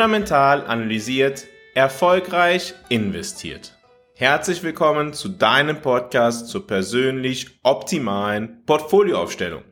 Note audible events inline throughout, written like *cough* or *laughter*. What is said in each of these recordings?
fundamental analysiert, erfolgreich investiert. Herzlich willkommen zu deinem Podcast zur persönlich optimalen Portfolioaufstellung.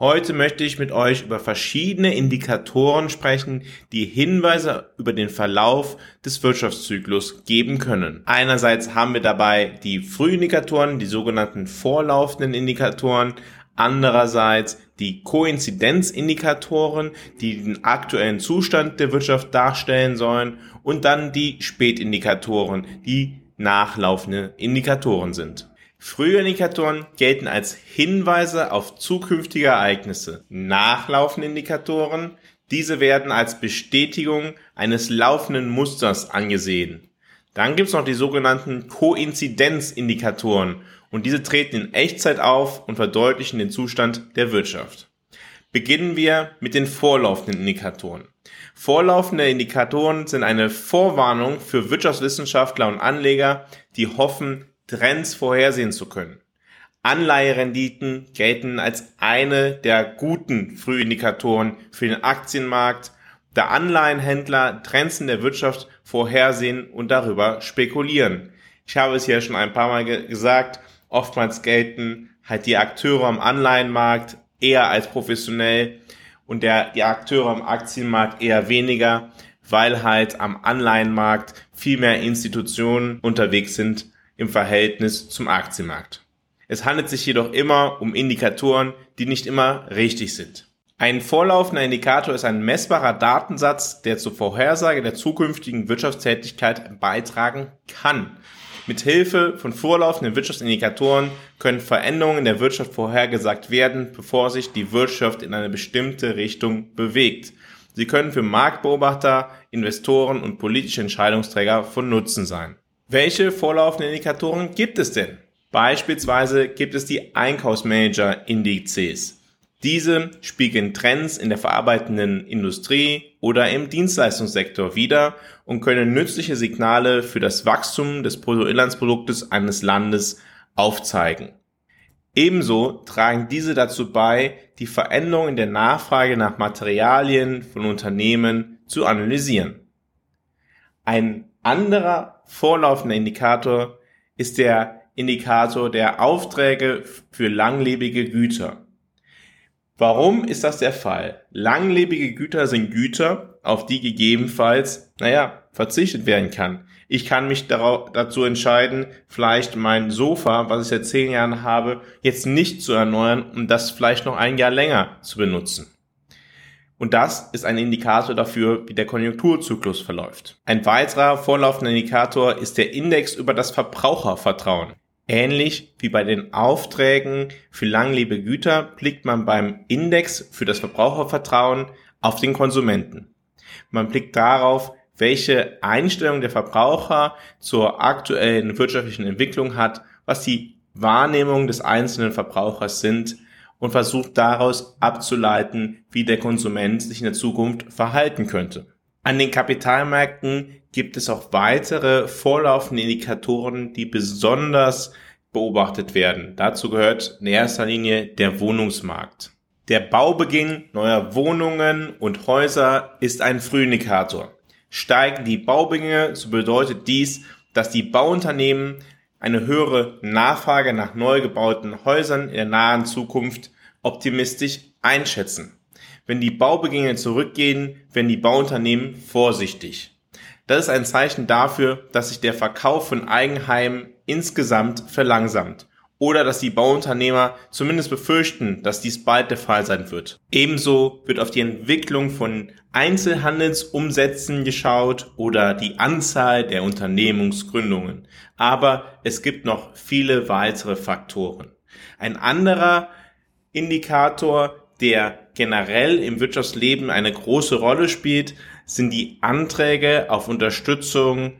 Heute möchte ich mit euch über verschiedene Indikatoren sprechen, die Hinweise über den Verlauf des Wirtschaftszyklus geben können. Einerseits haben wir dabei die Frühindikatoren, die sogenannten vorlaufenden Indikatoren, andererseits die Koinzidenzindikatoren, die den aktuellen Zustand der Wirtschaft darstellen sollen und dann die Spätindikatoren, die nachlaufende Indikatoren sind. Frühe Indikatoren gelten als Hinweise auf zukünftige Ereignisse. Nachlaufende Indikatoren, diese werden als Bestätigung eines laufenden Musters angesehen. Dann gibt es noch die sogenannten Koinzidenzindikatoren und diese treten in Echtzeit auf und verdeutlichen den Zustand der Wirtschaft. Beginnen wir mit den vorlaufenden Indikatoren. Vorlaufende Indikatoren sind eine Vorwarnung für Wirtschaftswissenschaftler und Anleger, die hoffen, Trends vorhersehen zu können. Anleiherenditen gelten als eine der guten Frühindikatoren für den Aktienmarkt, da Anleihenhändler Trends in der Wirtschaft vorhersehen und darüber spekulieren. Ich habe es ja schon ein paar Mal gesagt, oftmals gelten halt die Akteure am Anleihenmarkt eher als professionell und der, die Akteure am Aktienmarkt eher weniger, weil halt am Anleihenmarkt viel mehr Institutionen unterwegs sind im Verhältnis zum Aktienmarkt. Es handelt sich jedoch immer um Indikatoren, die nicht immer richtig sind. Ein vorlaufender Indikator ist ein messbarer Datensatz, der zur Vorhersage der zukünftigen Wirtschaftstätigkeit beitragen kann. Mit Hilfe von vorlaufenden Wirtschaftsindikatoren können Veränderungen in der Wirtschaft vorhergesagt werden, bevor sich die Wirtschaft in eine bestimmte Richtung bewegt. Sie können für Marktbeobachter, Investoren und politische Entscheidungsträger von Nutzen sein. Welche vorlaufenden Indikatoren gibt es denn? Beispielsweise gibt es die Einkaufsmanager-Indizes. Diese spiegeln Trends in der verarbeitenden Industrie oder im Dienstleistungssektor wider und können nützliche Signale für das Wachstum des Bruttoinlandsproduktes eines Landes aufzeigen. Ebenso tragen diese dazu bei, die Veränderungen der Nachfrage nach Materialien von Unternehmen zu analysieren. Ein anderer vorlaufender Indikator ist der Indikator der Aufträge für langlebige Güter. Warum ist das der Fall? Langlebige Güter sind Güter, auf die gegebenenfalls, naja, verzichtet werden kann. Ich kann mich dazu entscheiden, vielleicht mein Sofa, was ich seit zehn Jahren habe, jetzt nicht zu erneuern und das vielleicht noch ein Jahr länger zu benutzen. Und das ist ein Indikator dafür, wie der Konjunkturzyklus verläuft. Ein weiterer vorlaufender Indikator ist der Index über das Verbrauchervertrauen. Ähnlich wie bei den Aufträgen für langlebige Güter blickt man beim Index für das Verbrauchervertrauen auf den Konsumenten. Man blickt darauf, welche Einstellung der Verbraucher zur aktuellen wirtschaftlichen Entwicklung hat, was die Wahrnehmung des einzelnen Verbrauchers sind und versucht daraus abzuleiten, wie der Konsument sich in der Zukunft verhalten könnte. An den Kapitalmärkten gibt es auch weitere vorlaufende Indikatoren, die besonders beobachtet werden. Dazu gehört in erster Linie der Wohnungsmarkt. Der Baubeginn neuer Wohnungen und Häuser ist ein Frühindikator. Steigen die Baubegänge, so bedeutet dies, dass die Bauunternehmen eine höhere Nachfrage nach neu gebauten Häusern in der nahen Zukunft optimistisch einschätzen. Wenn die Baubegänge zurückgehen, werden die Bauunternehmen vorsichtig. Das ist ein Zeichen dafür, dass sich der Verkauf von Eigenheimen insgesamt verlangsamt oder dass die Bauunternehmer zumindest befürchten, dass dies bald der Fall sein wird. Ebenso wird auf die Entwicklung von Einzelhandelsumsätzen geschaut oder die Anzahl der Unternehmungsgründungen. Aber es gibt noch viele weitere Faktoren. Ein anderer Indikator, der generell im Wirtschaftsleben eine große Rolle spielt, sind die Anträge auf Unterstützung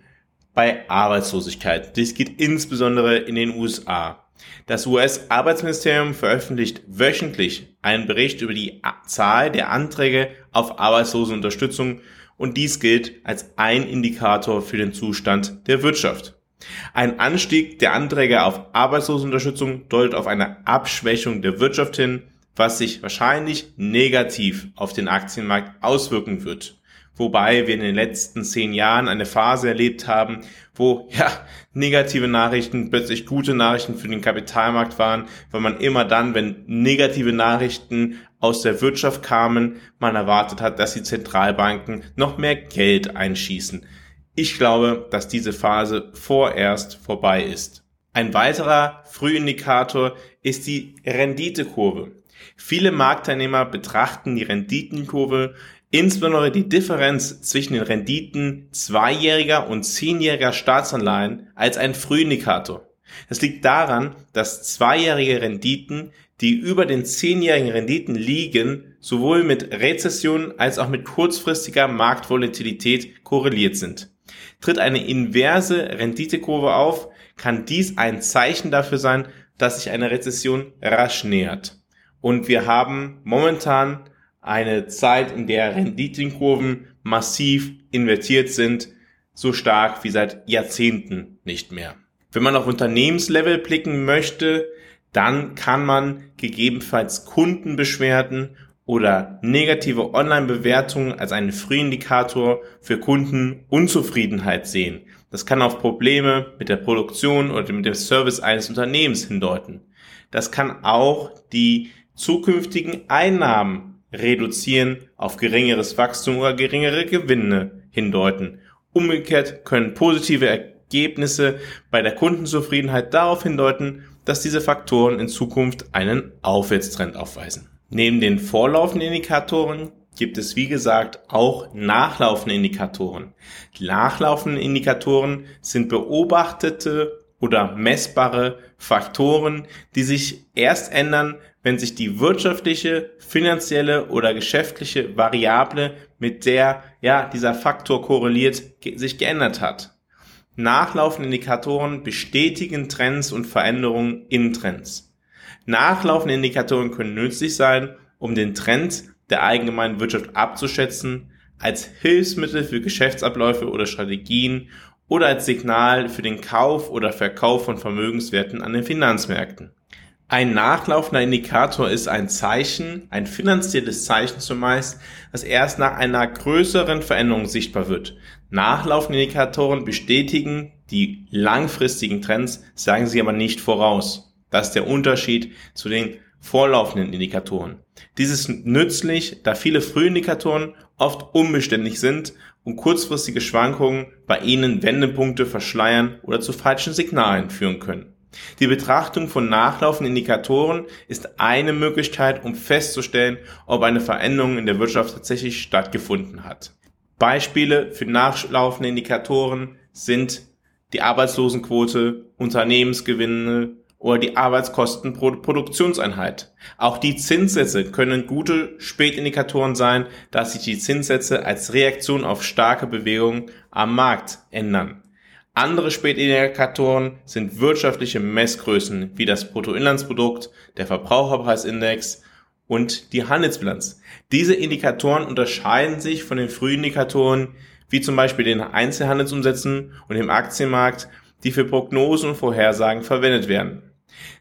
bei Arbeitslosigkeit. Dies geht insbesondere in den USA. Das US-Arbeitsministerium veröffentlicht wöchentlich einen Bericht über die Zahl der Anträge auf Arbeitslosenunterstützung und dies gilt als ein Indikator für den Zustand der Wirtschaft. Ein Anstieg der Anträge auf Arbeitslosenunterstützung deutet auf eine Abschwächung der Wirtschaft hin, was sich wahrscheinlich negativ auf den Aktienmarkt auswirken wird. wobei wir in den letzten zehn Jahren eine Phase erlebt haben, wo *laughs* ja negative Nachrichten plötzlich gute Nachrichten für den Kapitalmarkt waren, weil man immer dann, wenn negative Nachrichten aus der Wirtschaft kamen, man erwartet hat, dass die Zentralbanken noch mehr Geld einschießen. Ich glaube, dass diese Phase vorerst vorbei ist. Ein weiterer Frühindikator ist die Renditekurve. Viele Marktteilnehmer betrachten die Renditenkurve, insbesondere die Differenz zwischen den Renditen zweijähriger und zehnjähriger Staatsanleihen, als einen Frühindikator. Das liegt daran, dass zweijährige Renditen, die über den zehnjährigen Renditen liegen, sowohl mit Rezession als auch mit kurzfristiger Marktvolatilität korreliert sind. Tritt eine inverse Renditekurve auf, kann dies ein Zeichen dafür sein, dass sich eine Rezession rasch nähert. Und wir haben momentan eine Zeit, in der Renditenkurven massiv invertiert sind, so stark wie seit Jahrzehnten nicht mehr. Wenn man auf Unternehmenslevel blicken möchte, dann kann man gegebenenfalls Kundenbeschwerden oder negative Online-Bewertungen als einen Frühindikator für Kundenunzufriedenheit sehen. Das kann auf Probleme mit der Produktion oder mit dem Service eines Unternehmens hindeuten. Das kann auch die zukünftigen Einnahmen reduzieren auf geringeres Wachstum oder geringere Gewinne hindeuten. Umgekehrt können positive Ergebnisse bei der Kundenzufriedenheit darauf hindeuten, dass diese Faktoren in Zukunft einen Aufwärtstrend aufweisen. Neben den vorlaufenden Indikatoren gibt es wie gesagt auch nachlaufende Indikatoren. Die nachlaufenden Indikatoren sind beobachtete oder messbare Faktoren, die sich erst ändern, wenn sich die wirtschaftliche, finanzielle oder geschäftliche Variable, mit der ja dieser Faktor korreliert, sich geändert hat. Nachlaufende Indikatoren bestätigen Trends und Veränderungen in Trends. Nachlaufende Indikatoren können nützlich sein, um den Trend der allgemeinen Wirtschaft abzuschätzen, als Hilfsmittel für Geschäftsabläufe oder Strategien oder als Signal für den Kauf oder Verkauf von Vermögenswerten an den Finanzmärkten. Ein nachlaufender Indikator ist ein Zeichen, ein finanzielles Zeichen zumeist, das erst nach einer größeren Veränderung sichtbar wird. Nachlaufende Indikatoren bestätigen die langfristigen Trends, sagen sie aber nicht voraus. Das ist der Unterschied zu den vorlaufenden Indikatoren. Dies ist nützlich, da viele Frühindikatoren oft unbeständig sind und kurzfristige Schwankungen bei ihnen Wendepunkte verschleiern oder zu falschen Signalen führen können. Die Betrachtung von nachlaufenden Indikatoren ist eine Möglichkeit, um festzustellen, ob eine Veränderung in der Wirtschaft tatsächlich stattgefunden hat. Beispiele für nachlaufende Indikatoren sind die Arbeitslosenquote, Unternehmensgewinne, oder die Arbeitskosten pro Produktionseinheit. Auch die Zinssätze können gute Spätindikatoren sein, da sich die Zinssätze als Reaktion auf starke Bewegungen am Markt ändern. Andere Spätindikatoren sind wirtschaftliche Messgrößen wie das Bruttoinlandsprodukt, der Verbraucherpreisindex und die Handelsbilanz. Diese Indikatoren unterscheiden sich von den Frühindikatoren wie zum Beispiel den Einzelhandelsumsätzen und dem Aktienmarkt, die für Prognosen und Vorhersagen verwendet werden.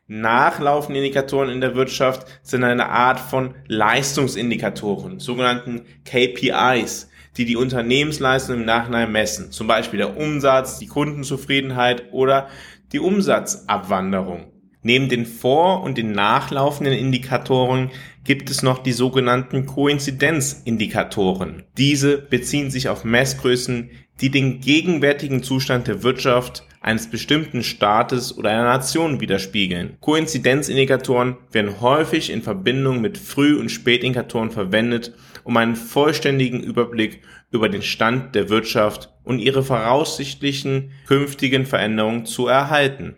Nachlaufende Indikatoren in der Wirtschaft sind eine Art von Leistungsindikatoren, sogenannten KPIs, die die Unternehmensleistung im Nachhinein messen. Zum Beispiel der Umsatz, die Kundenzufriedenheit oder die Umsatzabwanderung. Neben den vor- und den nachlaufenden Indikatoren gibt es noch die sogenannten Koinzidenzindikatoren. Diese beziehen sich auf Messgrößen, die den gegenwärtigen Zustand der Wirtschaft eines bestimmten Staates oder einer Nation widerspiegeln. Koinzidenzindikatoren werden häufig in Verbindung mit Früh- und Spätindikatoren verwendet, um einen vollständigen Überblick über den Stand der Wirtschaft und ihre voraussichtlichen künftigen Veränderungen zu erhalten.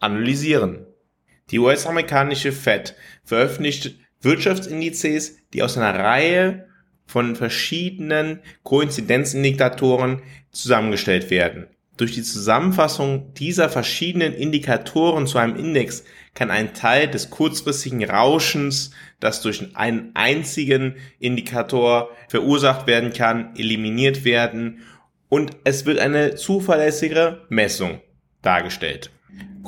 analysieren. Die US-amerikanische Fed veröffentlicht Wirtschaftsindizes, die aus einer Reihe von verschiedenen Koinzidenzindikatoren zusammengestellt werden. Durch die Zusammenfassung dieser verschiedenen Indikatoren zu einem Index kann ein Teil des kurzfristigen Rauschens, das durch einen einzigen Indikator verursacht werden kann, eliminiert werden und es wird eine zuverlässige Messung dargestellt.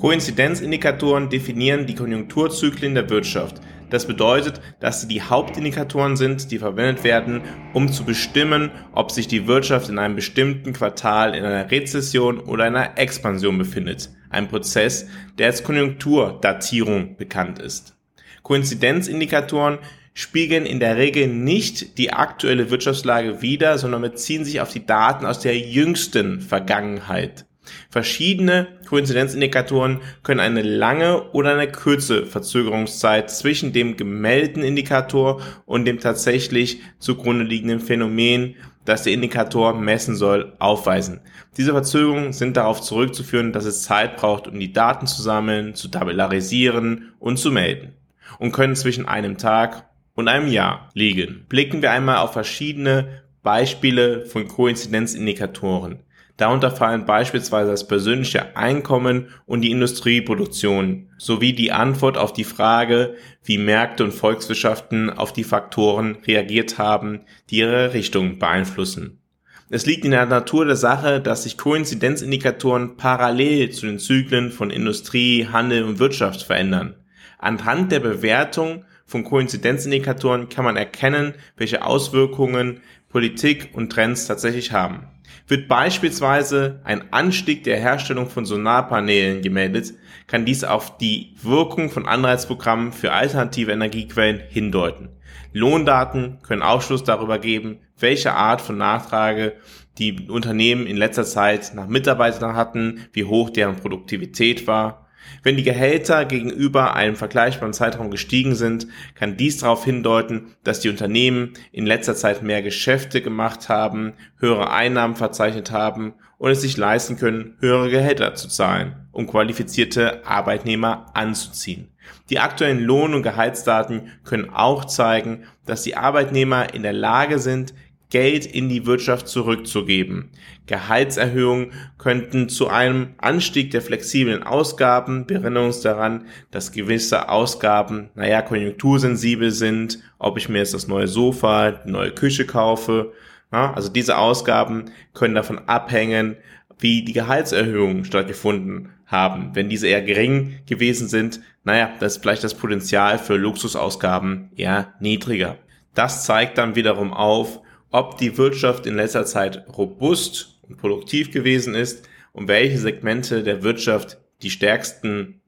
Koinzidenzindikatoren definieren die Konjunkturzyklen der Wirtschaft. Das bedeutet, dass sie die Hauptindikatoren sind, die verwendet werden, um zu bestimmen, ob sich die Wirtschaft in einem bestimmten Quartal in einer Rezession oder einer Expansion befindet. Ein Prozess, der als Konjunkturdatierung bekannt ist. Koinzidenzindikatoren spiegeln in der Regel nicht die aktuelle Wirtschaftslage wider, sondern beziehen sich auf die Daten aus der jüngsten Vergangenheit. Verschiedene Koinzidenzindikatoren können eine lange oder eine kurze Verzögerungszeit zwischen dem gemeldeten Indikator und dem tatsächlich zugrunde liegenden Phänomen, das der Indikator messen soll, aufweisen. Diese Verzögerungen sind darauf zurückzuführen, dass es Zeit braucht, um die Daten zu sammeln, zu tabellarisieren und zu melden und können zwischen einem Tag und einem Jahr liegen. Blicken wir einmal auf verschiedene Beispiele von Koinzidenzindikatoren. Darunter fallen beispielsweise das persönliche Einkommen und die Industrieproduktion sowie die Antwort auf die Frage, wie Märkte und Volkswirtschaften auf die Faktoren reagiert haben, die ihre Richtung beeinflussen. Es liegt in der Natur der Sache, dass sich Koinzidenzindikatoren parallel zu den Zyklen von Industrie, Handel und Wirtschaft verändern. Anhand der Bewertung von Koinzidenzindikatoren kann man erkennen, welche Auswirkungen Politik und Trends tatsächlich haben. Wird beispielsweise ein Anstieg der Herstellung von Solarpanelen gemeldet, kann dies auf die Wirkung von Anreizprogrammen für alternative Energiequellen hindeuten. Lohndaten können Aufschluss darüber geben, welche Art von Nachfrage die Unternehmen in letzter Zeit nach Mitarbeitern hatten, wie hoch deren Produktivität war wenn die Gehälter gegenüber einem vergleichbaren Zeitraum gestiegen sind, kann dies darauf hindeuten, dass die Unternehmen in letzter Zeit mehr Geschäfte gemacht haben, höhere Einnahmen verzeichnet haben und es sich leisten können, höhere Gehälter zu zahlen, um qualifizierte Arbeitnehmer anzuziehen. Die aktuellen Lohn- und Gehaltsdaten können auch zeigen, dass die Arbeitnehmer in der Lage sind, Geld in die Wirtschaft zurückzugeben. Gehaltserhöhungen könnten zu einem Anstieg der flexiblen Ausgaben, wir erinnern uns daran, dass gewisse Ausgaben, naja, konjunktursensibel sind, ob ich mir jetzt das neue Sofa, die neue Küche kaufe, ja, also diese Ausgaben können davon abhängen, wie die Gehaltserhöhungen stattgefunden haben. Wenn diese eher gering gewesen sind, naja, das ist vielleicht das Potenzial für Luxusausgaben eher niedriger. Das zeigt dann wiederum auf, ob die Wirtschaft in letzter Zeit robust und produktiv gewesen ist und welche Segmente der Wirtschaft die stärksten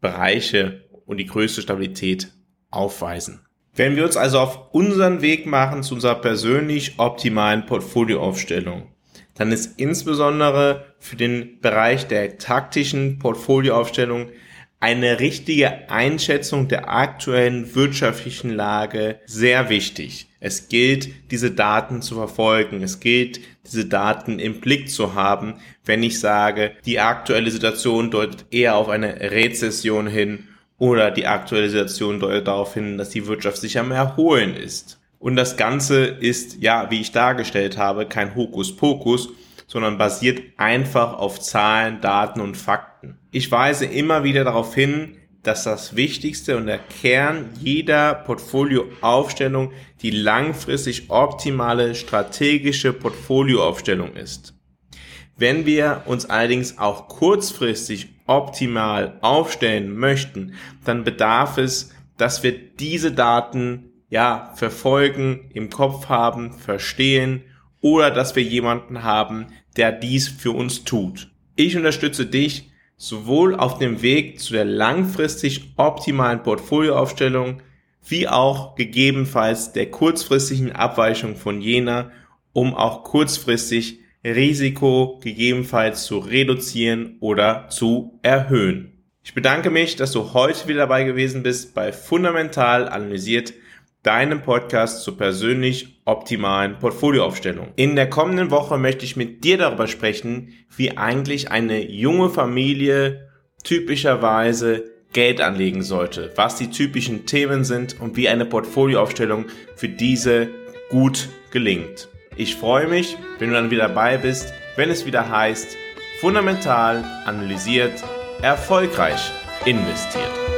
Bereiche und die größte Stabilität aufweisen. Wenn wir uns also auf unseren Weg machen zu unserer persönlich optimalen Portfolioaufstellung, dann ist insbesondere für den Bereich der taktischen Portfolioaufstellung eine richtige Einschätzung der aktuellen wirtschaftlichen Lage sehr wichtig. Es gilt, diese Daten zu verfolgen. Es gilt, diese Daten im Blick zu haben, wenn ich sage, die aktuelle Situation deutet eher auf eine Rezession hin oder die aktuelle Situation deutet darauf hin, dass die Wirtschaft sich am Erholen ist. Und das Ganze ist, ja, wie ich dargestellt habe, kein Hokuspokus, sondern basiert einfach auf Zahlen, Daten und Fakten. Ich weise immer wieder darauf hin, dass das Wichtigste und der Kern jeder Portfolioaufstellung die langfristig optimale strategische Portfolioaufstellung ist. Wenn wir uns allerdings auch kurzfristig optimal aufstellen möchten, dann bedarf es, dass wir diese Daten ja verfolgen, im Kopf haben, verstehen oder dass wir jemanden haben, der dies für uns tut. Ich unterstütze dich sowohl auf dem Weg zu der langfristig optimalen Portfolioaufstellung wie auch gegebenenfalls der kurzfristigen Abweichung von jener, um auch kurzfristig Risiko gegebenenfalls zu reduzieren oder zu erhöhen. Ich bedanke mich, dass du heute wieder dabei gewesen bist bei Fundamental analysiert, deinem Podcast zur persönlich optimalen Portfolioaufstellung. In der kommenden Woche möchte ich mit dir darüber sprechen, wie eigentlich eine junge Familie typischerweise Geld anlegen sollte, was die typischen Themen sind und wie eine Portfolioaufstellung für diese gut gelingt. Ich freue mich, wenn du dann wieder dabei bist, wenn es wieder heißt, fundamental analysiert, erfolgreich investiert.